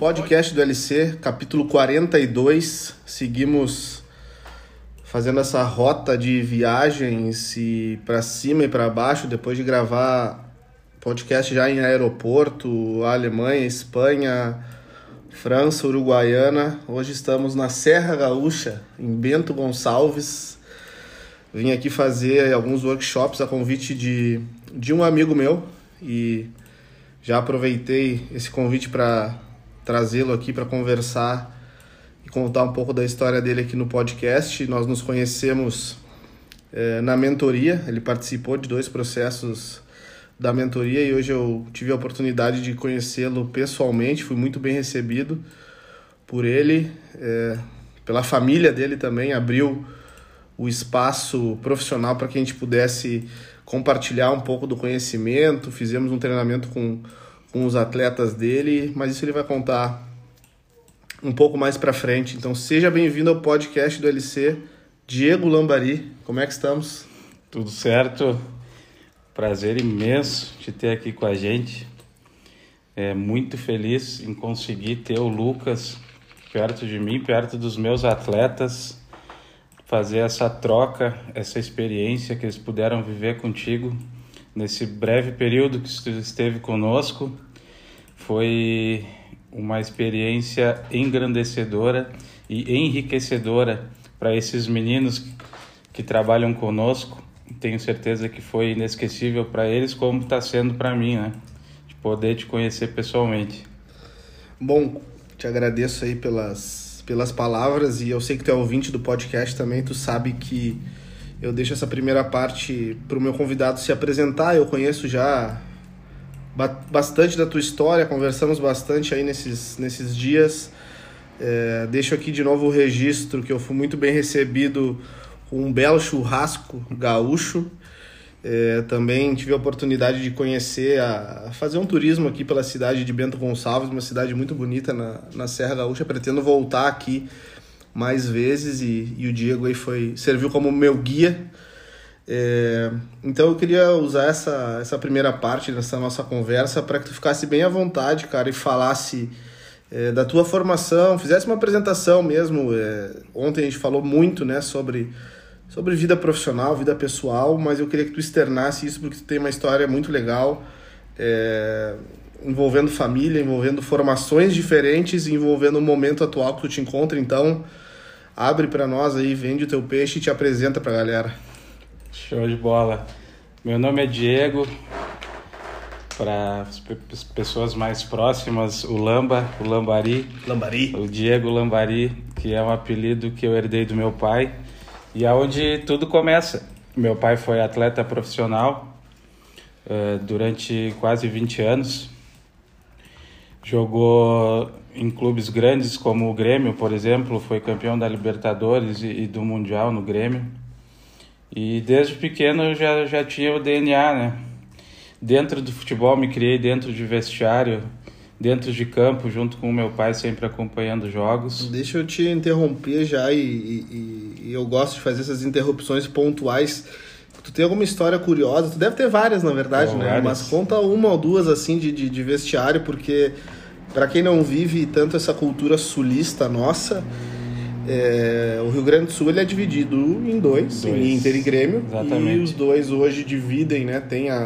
Podcast do LC, capítulo 42. Seguimos fazendo essa rota de viagens e para cima e para baixo depois de gravar podcast já em aeroporto, Alemanha, Espanha, França, Uruguaiana. Hoje estamos na Serra Gaúcha, em Bento Gonçalves. Vim aqui fazer alguns workshops a convite de, de um amigo meu e já aproveitei esse convite para trazê-lo aqui para conversar e contar um pouco da história dele aqui no podcast. Nós nos conhecemos é, na mentoria, ele participou de dois processos da mentoria e hoje eu tive a oportunidade de conhecê-lo pessoalmente, fui muito bem recebido por ele, é, pela família dele também, abriu o espaço profissional para que a gente pudesse compartilhar um pouco do conhecimento, fizemos um treinamento com, com os atletas dele, mas isso ele vai contar um pouco mais para frente. Então seja bem-vindo ao podcast do LC, Diego Lambari. Como é que estamos? Tudo certo. Prazer imenso te ter aqui com a gente. É muito feliz em conseguir ter o Lucas perto de mim, perto dos meus atletas fazer essa troca, essa experiência que eles puderam viver contigo nesse breve período que esteve conosco. Foi uma experiência engrandecedora e enriquecedora para esses meninos que trabalham conosco. Tenho certeza que foi inesquecível para eles, como está sendo para mim, né? De poder te conhecer pessoalmente. Bom, te agradeço aí pelas pelas palavras e eu sei que tu é ouvinte do podcast também, tu sabe que eu deixo essa primeira parte para o meu convidado se apresentar. Eu conheço já bastante da tua história, conversamos bastante aí nesses, nesses dias. É, deixo aqui de novo o registro que eu fui muito bem recebido com um belo churrasco gaúcho é, também tive a oportunidade de conhecer, a, a, fazer um turismo aqui pela cidade de Bento Gonçalves, uma cidade muito bonita na, na Serra Gaúcha. Pretendo voltar aqui mais vezes e, e o Diego aí foi serviu como meu guia. É, então eu queria usar essa, essa primeira parte dessa nossa conversa para que tu ficasse bem à vontade, cara, e falasse é, da tua formação, fizesse uma apresentação mesmo. É, ontem a gente falou muito né, sobre sobre vida profissional, vida pessoal, mas eu queria que tu externasse isso porque tu tem uma história muito legal, é, envolvendo família, envolvendo formações diferentes, envolvendo o momento atual que tu te encontra. Então, abre para nós aí, vende o teu peixe e te apresenta para a galera. Show de bola. Meu nome é Diego. Para as pessoas mais próximas, o Lamba, o Lambari. Lambari. O Diego Lambari, que é um apelido que eu herdei do meu pai e é onde tudo começa. Meu pai foi atleta profissional uh, durante quase 20 anos. Jogou em clubes grandes como o Grêmio, por exemplo, foi campeão da Libertadores e, e do Mundial no Grêmio. E desde pequeno eu já, já tinha o DNA, né? Dentro do futebol me criei dentro de vestiário, dentro de campo, junto com o meu pai, sempre acompanhando jogos. Deixa eu te interromper já, e, e, e, eu gosto de fazer essas interrupções pontuais. Tu tem alguma história curiosa? Tu deve ter várias, na verdade, né? Várias. Mas conta uma ou duas, assim, de, de, de vestiário, porque para quem não vive tanto essa cultura sulista nossa, é, o Rio Grande do Sul ele é dividido em dois, dois. em Inter e Grêmio. Exatamente. E os dois hoje dividem, né? Tem a,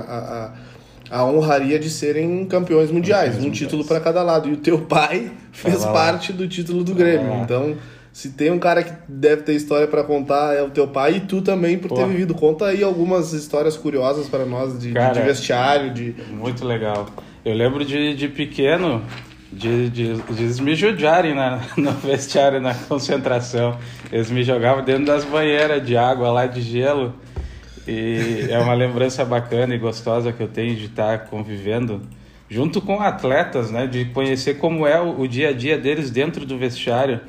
a, a honraria de serem campeões mundiais, campeões um mundiais. título para cada lado. E o teu pai fez parte do título do Grêmio. Então, se tem um cara que deve ter história para contar, é o teu pai e tu também por Pô. ter vivido. Conta aí algumas histórias curiosas para nós de, cara, de, vestiário. De... Muito legal. Eu lembro de, de pequeno, de, de, de eles me judiarem na, no vestiário, na concentração. Eles me jogavam dentro das banheiras de água lá de gelo. E é uma lembrança bacana e gostosa que eu tenho de estar convivendo junto com atletas, né? De conhecer como é o, dia a dia deles dentro do vestiário,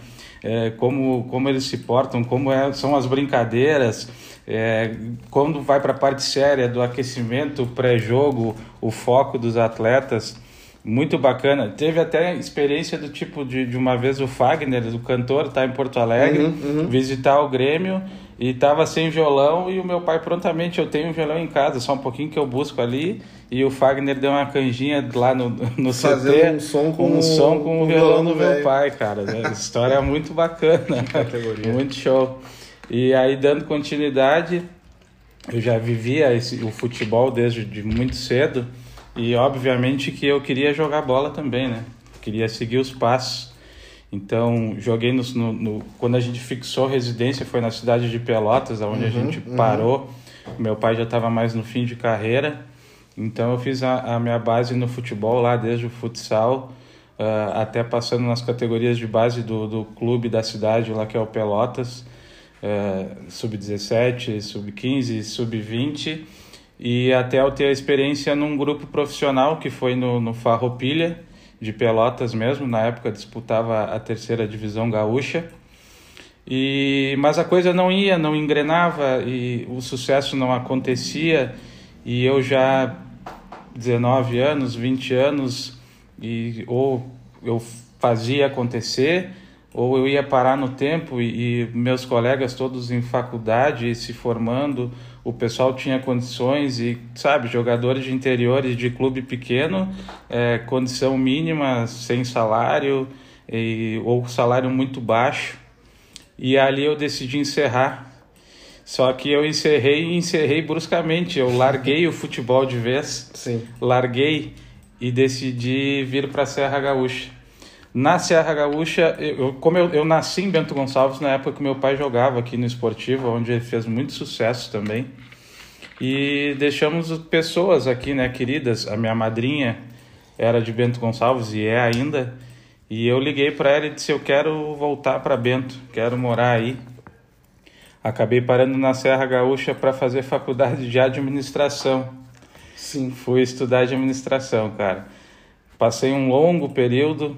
é, como, como eles se portam, como é, são as brincadeiras, é, quando vai para a parte séria do aquecimento, pré-jogo, o foco dos atletas. Muito bacana. Teve até experiência do tipo de, de uma vez o Fagner, o cantor, tá em Porto Alegre, uhum, uhum. visitar o Grêmio e tava sem violão e o meu pai prontamente, eu tenho um violão em casa, só um pouquinho que eu busco ali e o Fagner deu uma canjinha lá no, no Fazendo CT, um som com um o- som com o violão violão do meu velho. pai, cara. né? História muito bacana. categoria. Muito show. E aí, dando continuidade, eu já vivia esse, o futebol desde de muito cedo e, obviamente, que eu queria jogar bola também, né? Queria seguir os passos. Então, joguei no, no, no- quando a gente fixou residência, foi na cidade de Pelotas, onde a gente parou. Meu pai já estava mais no fim de carreira. Então, eu fiz a, a minha base no futebol lá, desde o futsal, ah, até passando nas categorias de base do, do clube da cidade, lá que é o Pelotas, eh, sub-17, sub-15, sub-20, e até eu ter a experiência num grupo profissional que foi no, no Farroupilha, de Pelotas mesmo, na época disputava a terceira divisão gaúcha. E mas a coisa não ia, não engrenava e o sucesso não acontecia e eu já 19 anos, 20 anos e ou eu fazia acontecer ou eu ia parar no tempo e, e meus colegas todos em faculdade se formando, o pessoal tinha condições e sabe jogadores de interiores de clube pequeno, é, condição mínima, sem salário e, ou salário muito baixo e ali eu decidi encerrar. Só que eu encerrei e encerrei bruscamente. Eu larguei o futebol de vez, Sim. larguei e decidi vir para a Serra Gaúcha. Na Serra Gaúcha, eu, como eu, eu nasci em Bento Gonçalves na época que meu pai jogava aqui no Esportivo, onde ele fez muito sucesso também. E deixamos pessoas aqui, né, queridas. A minha madrinha era de Bento Gonçalves e é ainda. E eu liguei para ela e disse: Eu quero voltar para Bento, quero morar aí. Acabei parando na Serra Gaúcha para fazer faculdade de administração. Sim. Fui estudar administração, cara. Passei um longo período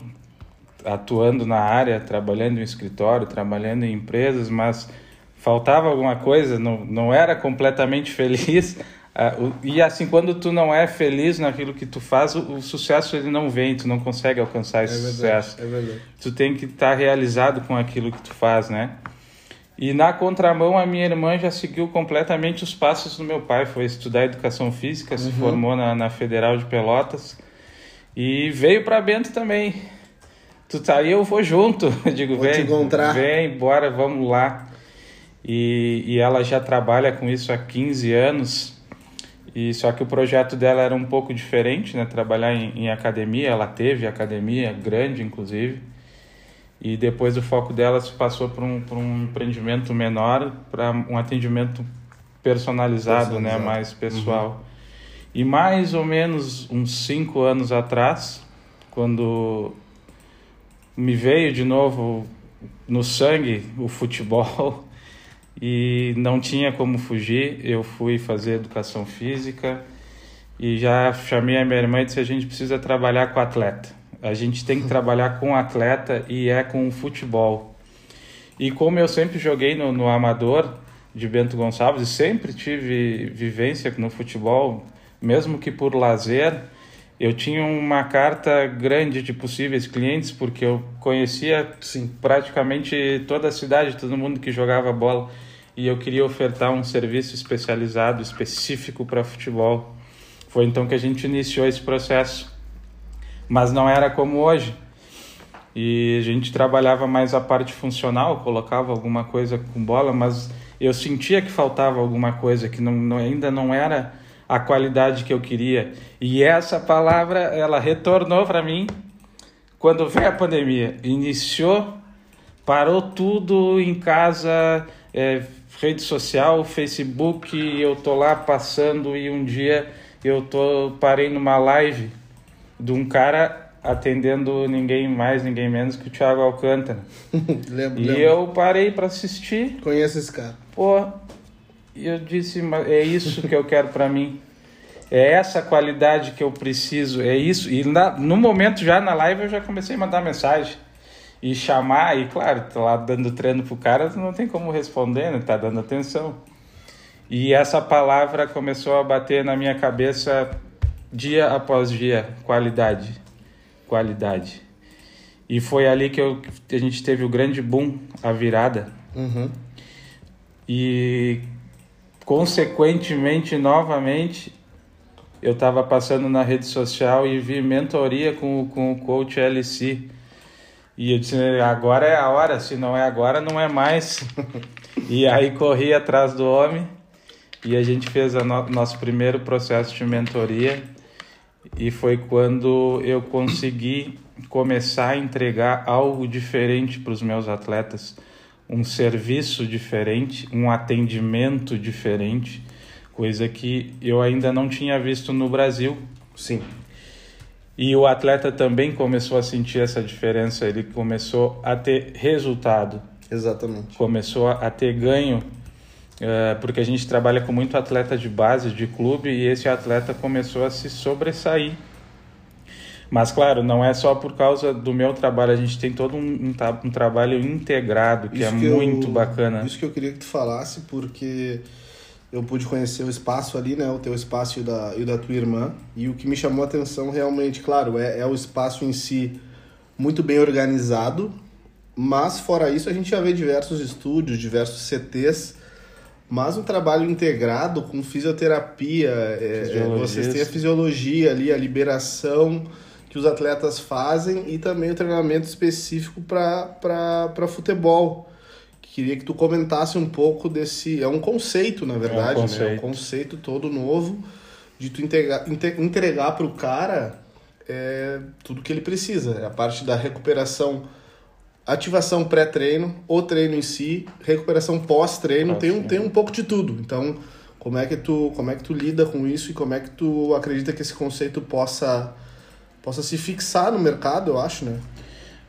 atuando na área, trabalhando em escritório, trabalhando em empresas, mas faltava alguma coisa, não, não era completamente feliz. Ah, E assim, quando tu não é feliz naquilo que tu faz, o, o sucesso ele não vem, tu não consegue alcançar É esse verdade. sucesso É verdade. tu tem que estar realizado com aquilo que tu faz, né? E na contramão, a minha irmã já seguiu completamente os passos do meu pai. Foi estudar educação física, se formou na, na Federal de Pelotas e veio para Bento também. Tu tá aí, eu vou junto. Eu digo, Vou vem, encontrar." vem, bora, vamos lá. E, e ela já trabalha com isso há 15 anos. E só que o projeto dela era um pouco diferente, né? Trabalhar em, em academia, ela teve academia grande, inclusive. E depois o foco dela se passou para um, pra um empreendimento menor, para um atendimento personalizado, né? Personalizado. Mais pessoal. E mais ou menos uns cinco anos atrás, quando me veio de novo no sangue o futebol e não tinha como fugir, eu fui fazer educação física e já chamei a minha irmã e disse a gente precisa trabalhar com atleta. A gente tem que trabalhar com atleta e é com o futebol. E como eu sempre joguei no, no amador de Bento Gonçalves e sempre tive vivência no futebol, mesmo que por lazer, eu tinha uma carta grande de possíveis clientes porque eu conhecia Sim. praticamente toda a cidade, todo mundo que jogava bola e eu queria ofertar um serviço especializado, específico para futebol. Foi então que a gente iniciou esse processo. Mas não era como hoje. E a gente trabalhava mais a parte funcional, colocava alguma coisa com bola, mas eu sentia que faltava alguma coisa, que não, não- ainda não era a qualidade que eu queria. E essa palavra, ela retornou para mim quando veio a pandemia. Iniciou, parou tudo em casa, é, rede social, Facebook, eu tô lá passando e um dia eu tô parei numa live de um cara atendendo ninguém mais, ninguém menos que o Thiago Alcântara. lembro, E lembro. eu parei para assistir, Conheço esse cara. pô, e eu disse, "Mas é isso que eu quero para mim. É essa qualidade que eu preciso, é isso. E na- no momento já na live eu já comecei a mandar mensagem e chamar, e claro, tá lá dando treino pro cara, não tem como responder, né? Tá dando atenção. E essa palavra começou a bater na minha cabeça dia após dia, qualidade, qualidade. E foi ali que, eu, a gente teve o grande boom, a virada. Uhum. E consequentemente, novamente, eu estava passando na rede social e vi mentoria com, com o coach LC. E eu disse, agora é a hora, se não é agora, não é mais. e aí corri atrás do homem e a gente fez o no nosso primeiro processo de mentoria. E foi quando eu consegui começar a entregar algo diferente para os meus atletas, um serviço diferente, um atendimento diferente, coisa que eu ainda não tinha visto no Brasil. Sim. E o atleta também começou a sentir essa diferença, ele começou a ter resultado. Exatamente. Começou a ter ganho, eh, porque a gente trabalha com muito atleta de base, de clube, e esse atleta começou a se sobressair mas, claro, não é só por causa do meu trabalho, a gente tem todo um, um, um trabalho integrado, que isso é que muito eu, bacana. Isso que eu queria que tu falasse, porque eu pude conhecer o espaço ali, né? O teu espaço e o da, e o da tua irmã. E o que me chamou a atenção realmente, claro, é, é o espaço em si muito bem organizado, mas fora isso a gente já vê diversos estúdios, diversos CTs, mas um trabalho integrado com fisioterapia, é, é vocês têm a fisiologia ali, a liberação que os atletas fazem e também o treinamento específico para futebol. Queria que tu comentasse um pouco desse. É um conceito, na verdade, é um conceito, né? É um conceito todo novo de tu entregar, entregar para o cara é, tudo que ele precisa. É a parte da recuperação, ativação pré-treino, o treino em si, recuperação pós-treino, tem, um, tem um pouco de tudo. Então, como é, que tu, como é que tu lida com isso e como é que tu acredita que esse conceito possa possa se fixar no mercado, eu acho, né?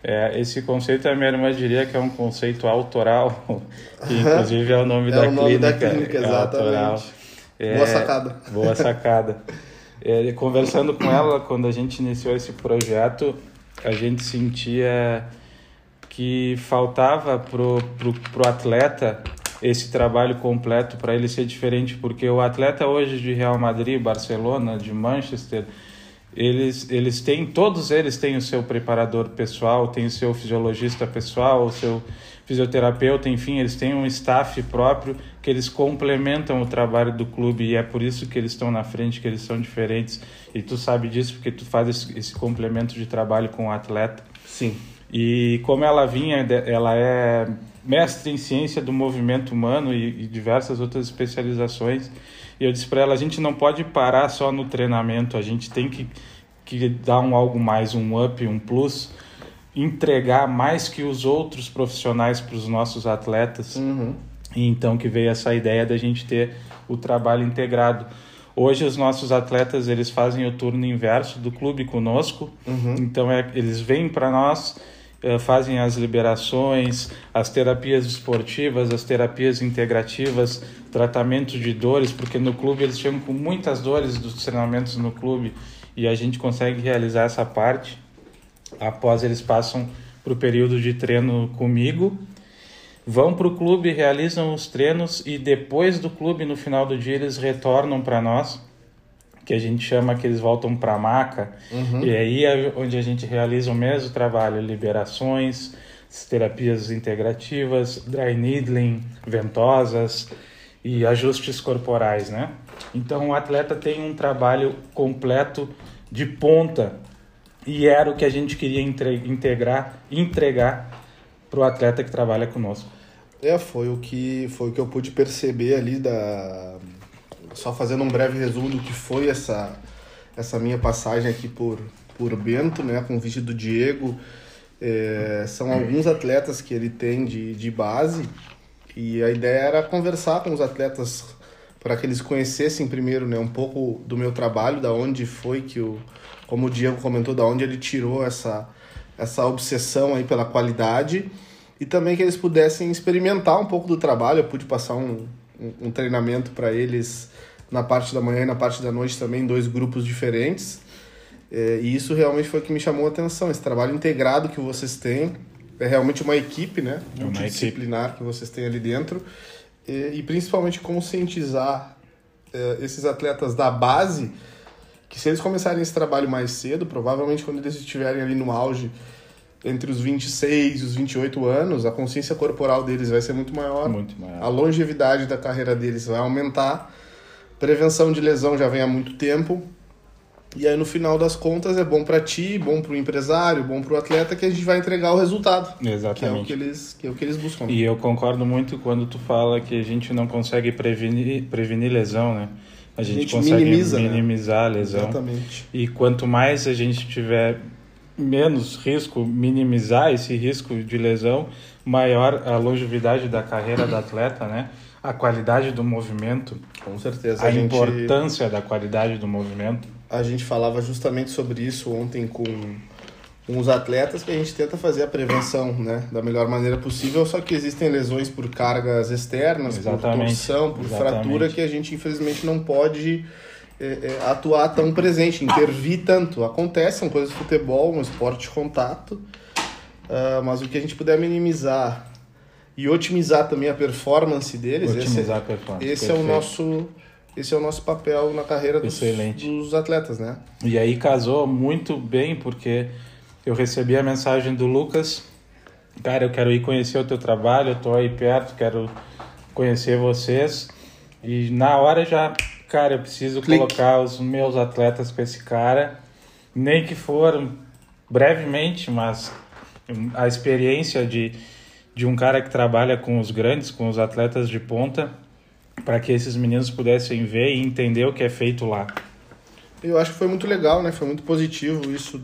É, esse conceito a minha irmã diria que é um conceito autoral, que inclusive é o nome, é da, o nome clínica, da clínica. exatamente. É, boa sacada. Boa sacada. É, conversando com ela, quando a gente iniciou esse projeto, a gente sentia que faltava pro, pro, pro atleta esse trabalho completo para ele ser diferente, porque o atleta hoje de Real Madrid, Barcelona, de Manchester, eles, eles têm, todos eles têm o seu preparador pessoal, tem o seu fisiologista pessoal, o seu fisioterapeuta, enfim, eles têm um staff próprio que eles complementam o trabalho do clube e é por isso que eles estão na frente, que eles são diferentes. E tu sabe disso porque tu faz esse, esse complemento de trabalho com o atleta. Sim. E como ela vinha, ela é mestre em ciência do movimento humano e, e diversas outras especializações. E eu disse para ela, a gente não pode parar só no treinamento, a gente tem que, que dar um algo mais, um up, um plus, entregar mais que os outros profissionais para os nossos atletas. Uhum. E então que veio essa ideia da gente ter o trabalho integrado. Hoje os nossos atletas eles fazem o turno inverso do clube conosco, uhum. então é, eles vêm para nós fazem as liberações, as terapias esportivas, as terapias integrativas, tratamento de dores, porque no clube eles chegam com muitas dores dos treinamentos no clube e a gente consegue realizar essa parte após eles passam para o período de treino comigo, vão para o clube, realizam os treinos e depois do clube, no final do dia, eles retornam para nós que a gente chama que eles voltam para a maca, uhum. e aí é onde a gente realiza o mesmo trabalho, liberações, terapias integrativas, dry needling, ventosas e ajustes corporais, né? Então o atleta tem um trabalho completo de ponta e era o que a gente queria integrar, entregar para o atleta que trabalha conosco. É, foi o que foi o que eu pude perceber ali da só fazendo um breve resumo do que foi essa, essa minha passagem aqui por, por Bento, né, vídeo do Diego. É, são alguns atletas que ele tem de, de base e a ideia era conversar com os atletas para que eles conhecessem primeiro né, um pouco do meu trabalho, da onde foi que o, como o Diego comentou, da onde ele tirou essa, essa obsessão aí pela qualidade e também que eles pudessem experimentar um pouco do trabalho. Eu pude passar um, um, um treinamento para eles na parte da manhã e na parte da noite também, dois grupos diferentes. É, e isso realmente foi o que me chamou a atenção, esse trabalho integrado que vocês têm. É realmente uma equipe, né? É Multidisciplinar que vocês têm ali dentro. E, e principalmente conscientizar é, esses atletas da base que se eles começarem esse trabalho mais cedo, provavelmente quando eles estiverem ali no auge entre os 26 e os 28 anos, a consciência corporal deles vai ser muito maior. Muito maior. A longevidade da carreira deles vai aumentar. Prevenção de lesão já vem há muito tempo. E aí, no final das contas, é bom para ti, bom para o empresário, bom para o atleta, que a gente vai entregar o resultado. Exatamente. Que é o que eles, que é o que eles buscam. E eu concordo muito quando tu fala que a gente não consegue prevenir, prevenir lesão, né? A gente, A gente consegue minimiza, né? minimizar a lesão. Exatamente. E quanto mais a gente tiver menos risco, minimizar esse risco de lesão, maior a longevidade da carreira do atleta, né? A qualidade do movimento, Com certeza. a, A, gente, importância da qualidade do movimento. a gente falava justamente sobre isso ontem com, com os atletas, que a gente tenta fazer a prevenção né, da melhor maneira possível, só que existem lesões por cargas externas, por Exatamente. torção, por Exatamente. fratura, que a gente infelizmente não pode é, é, atuar tão presente, intervir tanto. Acontece, são coisas de futebol, um esporte de contato, ah, mas o que a gente puder minimizar e otimizar também a performance deles, esse- Otimizar a performance. esse é o nosso esse é o nosso papel na carreira dos, dos atletas, né? E aí casou muito bem, porque eu recebi a mensagem do Lucas. Cara, eu quero ir conhecer o teu trabalho, eu tô aí perto, quero conhecer vocês. E na hora já, cara, eu preciso Clique. colocar os meus atletas com esse cara, nem que for brevemente, mas a experiência de, de um cara que trabalha com os grandes, com os atletas de ponta, para que esses meninos pudessem ver e entender o que é feito lá. Eu acho que foi muito legal, né? Foi muito positivo isso,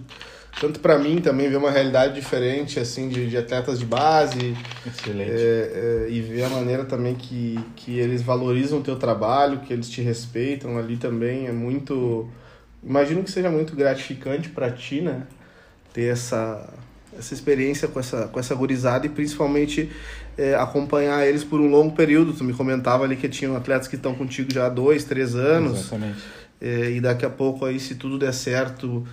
tanto para mim também ver uma realidade diferente assim de, de atletas de base Excelente. é, é, e ver a maneira também que, que eles valorizam o teu trabalho, que eles te respeitam ali também é muito, imagino que seja muito gratificante para ti, né? Ter essa essa experiência com essa com essa gurizada e principalmente é, acompanhar eles por um longo período. Tu me comentava ali que tinham atletas que estão contigo já há dois, três anos. Exatamente. É, e daqui a pouco aí, se tudo der certo,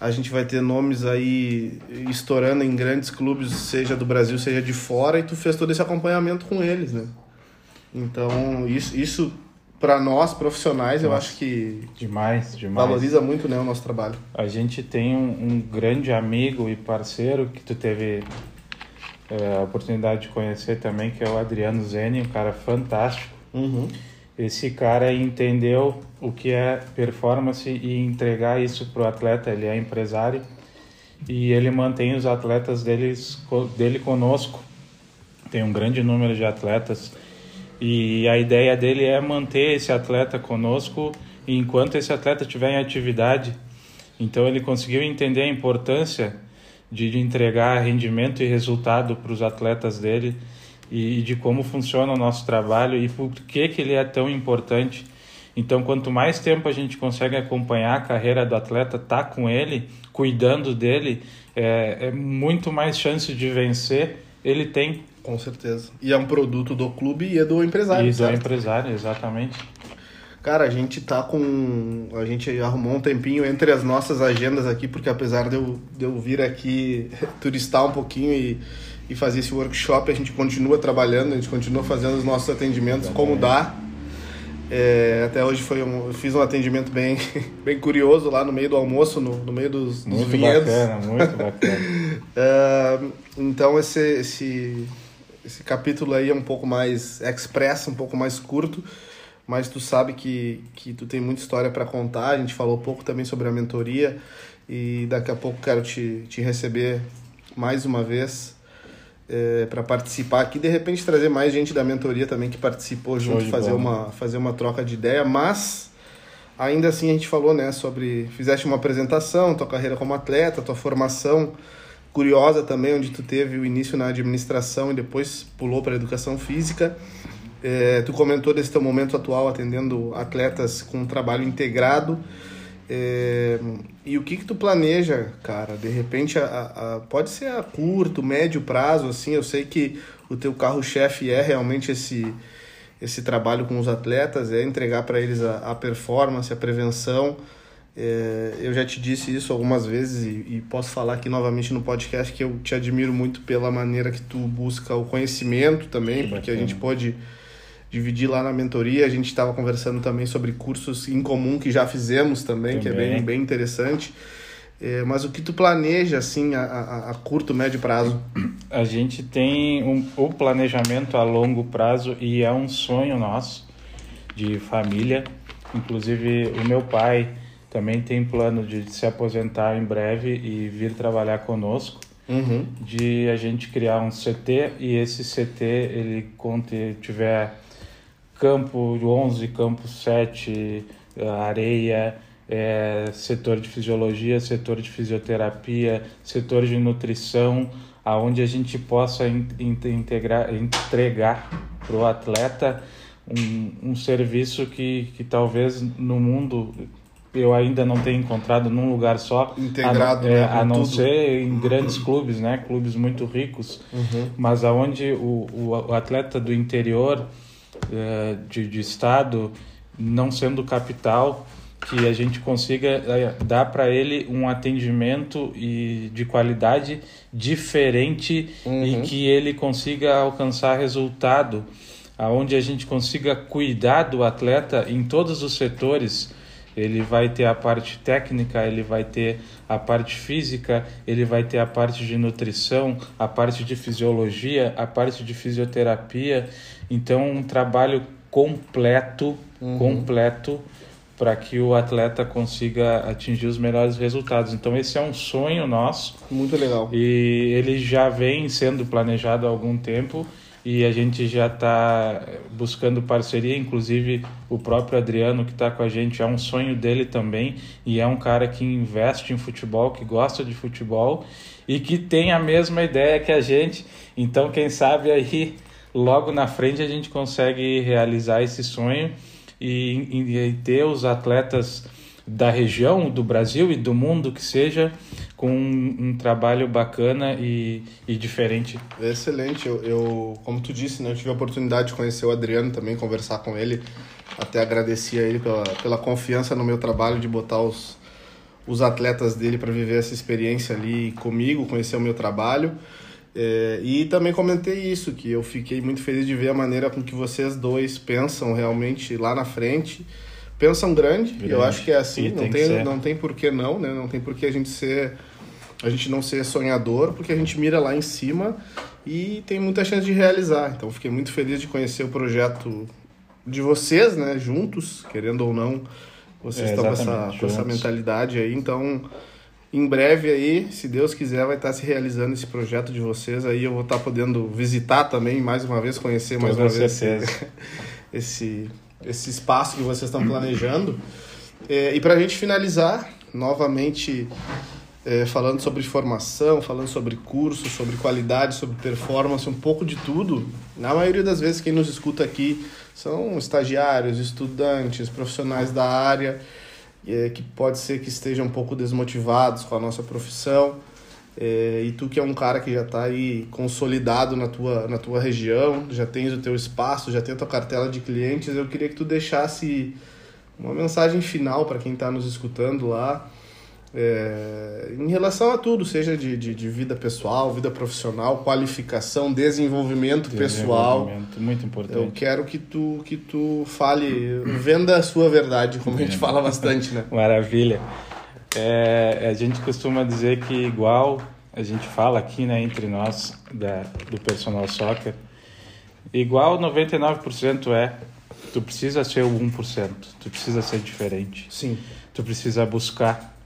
a gente vai ter nomes aí estourando em grandes clubes, seja do Brasil, seja de fora, e tu fez todo esse acompanhamento com eles, né? Então, isso, isso para nós profissionais, eu Nossa. acho que Demais, demais. valoriza muito né, o nosso trabalho. A gente tem um, um grande amigo e parceiro que tu teve é, a oportunidade de conhecer também, que é o Adriano Zeni, um cara fantástico. Uhum. Esse cara entendeu o que é performance e entregar isso pro atleta. Ele é empresário e ele mantém os atletas deles, dele conosco. Tem um grande número de atletas e a ideia dele é manter esse atleta conosco enquanto esse atleta estiver em atividade. Então ele conseguiu entender a importância de, de entregar rendimento e resultado para os atletas dele e, e de como funciona o nosso trabalho e por que, que ele é tão importante. Então, quanto mais tempo a gente consegue acompanhar a carreira do atleta, tá com ele, cuidando dele, é, é muito mais chance de vencer ele tem. Com certeza. E é um produto do clube e é do empresário, e do certo? empresário, exatamente. Cara, a gente tá com. A gente arrumou um tempinho entre as nossas agendas aqui, porque apesar de eu, de eu vir aqui turistar um pouquinho e, e fazer esse workshop, a gente continua trabalhando, a gente continua fazendo os nossos atendimentos como dá. É, até hoje foi um, eu fiz um atendimento bem, bem curioso lá no meio do almoço, no, no meio dos, dos Muito vinhedos. bacana, muito bacana. É, então esse, esse, esse capítulo aí é um pouco mais express, um pouco mais curto, mas tu sabe que, que tu tem muita história para contar. A gente falou pouco também sobre a mentoria e daqui a pouco quero te, te receber mais uma vez é, para participar aqui. De repente trazer mais gente da mentoria também que participou Show junto, fazer bola. uma, fazer uma troca de ideia, mas ainda assim a gente falou né, sobre. Fizeste uma apresentação, tua carreira como atleta, tua formação curiosa também, onde tu teve o início na administração e depois pulou para a educação física. É, tu comentou desse teu momento atual atendendo atletas com um trabalho integrado. É, e o que que tu planeja, cara? De repente, a, a- pode ser a curto, médio prazo, assim. Eu sei que o teu carro-chefe é realmente esse esse trabalho com os atletas, é entregar para eles a, a performance, a prevenção. É, eu já te disse isso algumas vezes e, e posso falar aqui novamente no podcast que eu te admiro muito pela maneira que tu busca o conhecimento também, Que porque a gente pode dividir lá na mentoria. A gente estava conversando também sobre cursos em comum que já fizemos também, que é bem, Também. bem interessante. É, mas o que tu planeja assim a, a, a curto, médio prazo? A gente tem um, o planejamento a longo prazo e é um sonho nosso de família. Inclusive o meu pai também tem plano de se aposentar em breve e vir trabalhar conosco. Uhum. De a gente criar um CT e esse CT ele conte, tiver campo 11, campo 7, areia, é, setor de fisiologia, setor de fisioterapia, setor de nutrição, aonde a gente possa in, integrar, entregar para o atleta um, um serviço que, que talvez no mundo eu ainda não tenho encontrado num lugar só integrado a, é, né, a não tudo. ser em grandes clubes né clubes muito ricos uhum. mas aonde o, o, o, atleta do interior é, de, de estado não sendo capital que a gente consiga é, dar para ele um atendimento e de qualidade diferente uhum. e que ele consiga alcançar resultado aonde a gente consiga cuidar do atleta em todos os setores ele vai ter a parte técnica, ele vai ter a parte física, ele vai ter a parte de nutrição, a parte de fisiologia, a parte de fisioterapia. Então, um trabalho completo, uhum. completo para que o atleta consiga atingir os melhores resultados. Então esse é um sonho nosso. Muito legal. E ele já vem sendo planejado há algum tempo e a gente já está buscando parceria, inclusive o próprio Adriano que está com a gente é um sonho dele também e é um cara que investe em futebol, que gosta de futebol e que tem a mesma ideia que a gente. Então quem sabe aí logo na frente a gente consegue realizar esse sonho e, e, e ter os atletas da região, do Brasil e do mundo que seja com um, um trabalho bacana e, e diferente. Excelente. Eu, eu, como tu disse, né, eu tive a oportunidade de conhecer o Adriano também, conversar com ele. Até agradeci a ele pela, pela confiança no meu trabalho de botar os, os atletas dele para viver essa experiência ali comigo, conhecer o meu trabalho. É, e também comentei isso, que eu fiquei muito feliz de ver a maneira com que vocês dois pensam realmente lá na frente pensam grande, grande. eu acho que é assim, não tem, tem não tem por que não, né? Não tem por que a gente ser a gente não ser sonhador, porque a gente mira lá em cima e tem muita chance de realizar. Então fiquei muito feliz de conhecer o projeto de vocês, né, juntos, querendo ou não, vocês é, estão com essa, com essa mentalidade aí, então em breve aí, se Deus quiser, vai estar se realizando esse projeto de vocês aí, eu vou estar podendo visitar também mais uma vez, conhecer mais uma vez esse, esse esse espaço que vocês estão planejando. É, e para a gente finalizar, novamente é, falando sobre formação, falando sobre curso, sobre qualidade, sobre performance, um pouco de tudo. Na maioria das vezes, quem nos escuta aqui são estagiários, estudantes, profissionais da área, é, que pode ser que estejam um pouco desmotivados com a nossa profissão. É, e tu que é um cara que já está aí consolidado na tua, na tua região, já tens o teu espaço, já tem a tua cartela de clientes, eu queria que tu deixasse uma mensagem final para quem está nos escutando lá, é, em relação a tudo, seja de, de, de, vida pessoal, vida profissional, qualificação, desenvolvimento, desenvolvimento pessoal. Muito importante. Eu quero que tu, que tu fale, venda a sua verdade, como a gente fala bastante, né? Maravilha. É, a gente costuma dizer que igual a gente fala aqui, né, entre nós da, do personal soccer, igual 99% é tu precisa ser o 1%, tu precisa ser diferente. Sim. Tu precisa buscar,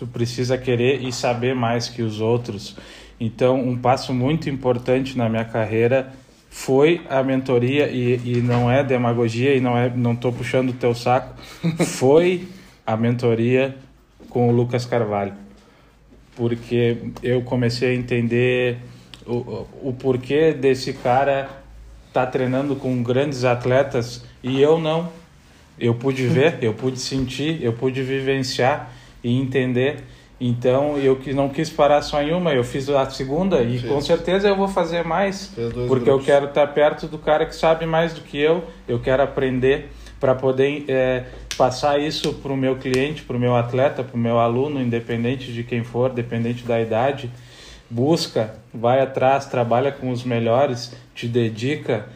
tu precisa querer e saber mais que os outros. Então, um passo muito importante na minha carreira foi a mentoria e, e não é demagogia e não é não tô puxando o teu saco, foi a mentoria com o Lucas Carvalho, porque eu comecei a entender o, o porquê desse cara tá treinando com grandes atletas e eu não. Eu pude ver, eu pude sentir, eu pude vivenciar e entender. Então eu que não quis parar só em uma, eu fiz a segunda e com certeza eu vou fazer mais, porque grupos. eu quero estar perto do cara que sabe mais do que eu, eu quero aprender para poder é, passar isso para o meu cliente, para o meu atleta, para o meu aluno, independente de quem for, dependente da idade. Busca, vai atrás, trabalha com os melhores, te dedica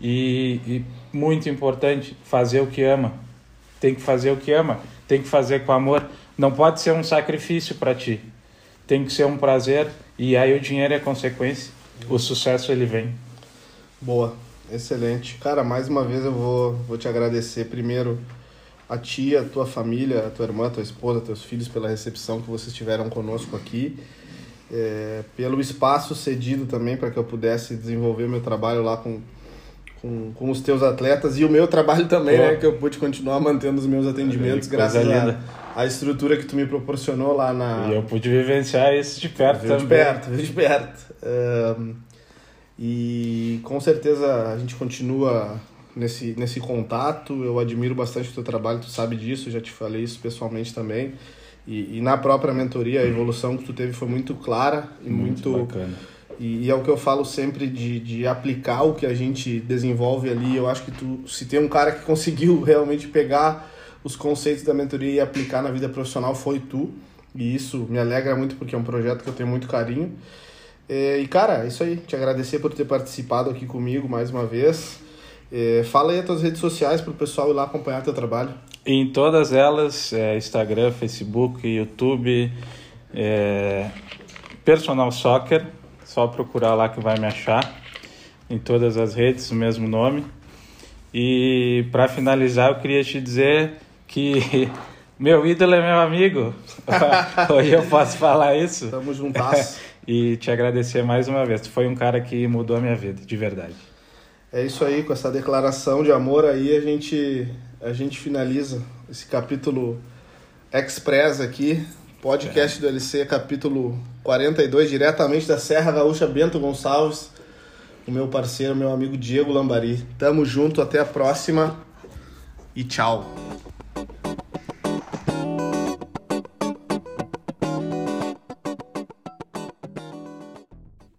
e, e muito importante, fazer o que ama. Tem que fazer o que ama, tem que fazer com amor. Não pode ser um sacrifício para ti. Tem que ser um prazer e aí o dinheiro é consequência. O sucesso ele vem. Boa, excelente. Cara, mais uma vez eu vou, vou te agradecer primeiro a ti, a tua família, a tua irmã, a tua esposa, teus filhos pela recepção que vocês tiveram conosco aqui. É, pelo espaço cedido também para que eu pudesse desenvolver meu trabalho lá com, com, com os teus atletas e o meu trabalho também, né, que eu pude continuar mantendo os meus atendimentos graças à estrutura que tu me proporcionou lá na... E eu pude vivenciar isso de perto Viu também. de perto, de perto. Um, e com certeza a gente continua nesse, nesse contato. Eu admiro bastante o teu trabalho, tu sabe disso, já te falei isso pessoalmente também. E, e na própria mentoria, a evolução que tu teve foi muito clara e muito. Muito. E, e é o que eu falo sempre de, de aplicar o que a gente desenvolve ali. Eu acho que tu, se tem um cara que conseguiu realmente pegar os conceitos da mentoria e aplicar na vida profissional, foi tu. E isso me alegra muito porque é um projeto que eu tenho muito carinho. É, e cara, é isso aí. Te agradecer por ter participado aqui comigo mais uma vez. É, fala aí as tuas redes sociais para o pessoal ir lá acompanhar teu trabalho. Em todas elas, é, Instagram, Facebook, YouTube, é, Personal Soccer, só procurar lá que vai me achar. Em todas as redes, o mesmo nome. E para finalizar, eu queria te dizer que meu ídolo é meu amigo. Hoje eu posso falar isso. Tamo juntas. e te agradecer mais uma vez. Tu foi um cara que mudou a minha vida, de verdade. É isso aí, com essa declaração de amor aí a gente a gente finaliza esse capítulo express aqui, podcast é. do LC, capítulo 42, diretamente da Serra Gaúcha Bento Gonçalves, o meu parceiro, meu amigo Diego Lambari. Tamo junto, até a próxima e tchau.